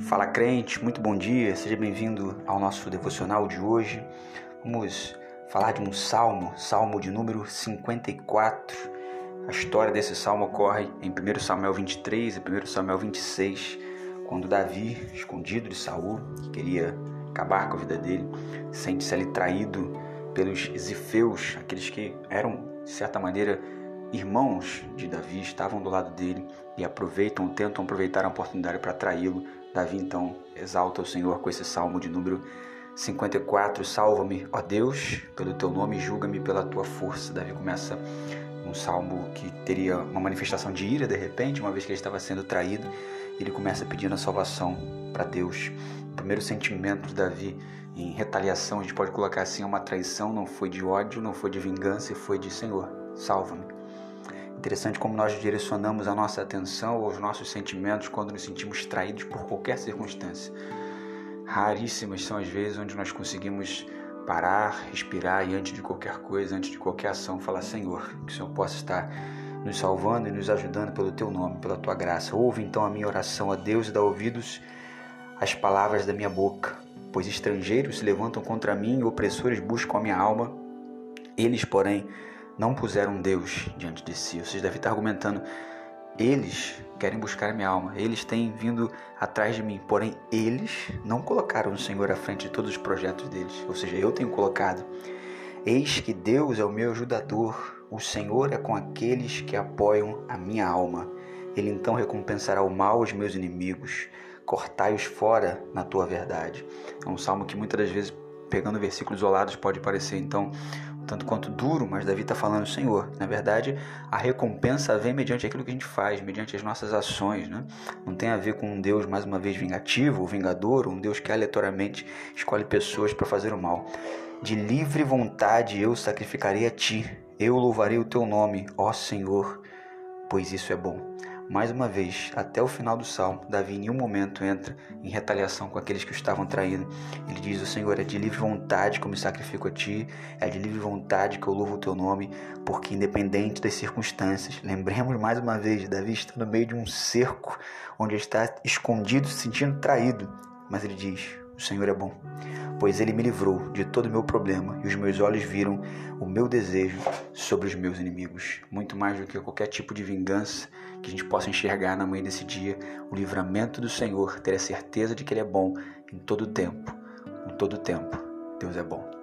Fala crente, muito bom dia, seja bem-vindo ao nosso devocional de hoje. Vamos falar de um salmo, salmo de número 54. A história desse salmo ocorre em 1 Samuel 23 e 1 Samuel 26, quando Davi, escondido de Saul, que queria acabar com a vida dele, sente-se ali traído pelos zifeus, aqueles que eram, de certa maneira, irmãos de Davi, estavam do lado dele e aproveitam, tentam aproveitar a oportunidade para traí-lo Davi então exalta o Senhor com esse salmo de número 54. Salva-me, ó Deus, pelo teu nome, julga-me pela tua força. Davi começa um salmo que teria uma manifestação de ira de repente, uma vez que ele estava sendo traído. Ele começa pedindo a salvação para Deus. O primeiro sentimento de Davi em retaliação, a gente pode colocar assim, é uma traição, não foi de ódio, não foi de vingança, foi de Senhor, salva-me. Interessante como nós direcionamos a nossa atenção aos nossos sentimentos quando nos sentimos traídos por qualquer circunstância. Raríssimas são as vezes onde nós conseguimos parar, respirar e antes de qualquer coisa, antes de qualquer ação, falar: Senhor, que o Senhor possa estar nos salvando e nos ajudando pelo Teu nome, pela Tua graça. Ouve então a minha oração a Deus e dá ouvidos às palavras da minha boca, pois estrangeiros se levantam contra mim e opressores buscam a minha alma. Eles, porém, não puseram Deus diante de si. Vocês devem estar argumentando, eles querem buscar minha alma, eles têm vindo atrás de mim, porém eles não colocaram o Senhor à frente de todos os projetos deles, ou seja, eu tenho colocado. Eis que Deus é o meu ajudador, o Senhor é com aqueles que apoiam a minha alma. Ele então recompensará o mal aos meus inimigos, cortai-os fora na tua verdade. É um salmo que muitas das vezes, pegando versículos isolados, pode parecer então tanto quanto duro, mas Davi está falando, Senhor, na verdade, a recompensa vem mediante aquilo que a gente faz, mediante as nossas ações, né? Não tem a ver com um Deus, mais uma vez, vingativo ou vingador, um Deus que aleatoriamente escolhe pessoas para fazer o mal. De livre vontade eu sacrificarei a ti, eu louvarei o teu nome, ó Senhor, pois isso é bom. Mais uma vez, até o final do salmo, Davi em nenhum momento entra em retaliação com aqueles que o estavam traindo. Ele diz: O Senhor é de livre vontade que eu me sacrifico a ti, é de livre vontade que eu louvo o teu nome, porque independente das circunstâncias, lembremos mais uma vez: Davi está no meio de um cerco onde ele está escondido, se sentindo traído, mas ele diz: O Senhor é bom pois ele me livrou de todo o meu problema e os meus olhos viram o meu desejo sobre os meus inimigos. Muito mais do que qualquer tipo de vingança que a gente possa enxergar na manhã desse dia, o livramento do Senhor, ter a certeza de que Ele é bom em todo o tempo. Em todo o tempo, Deus é bom.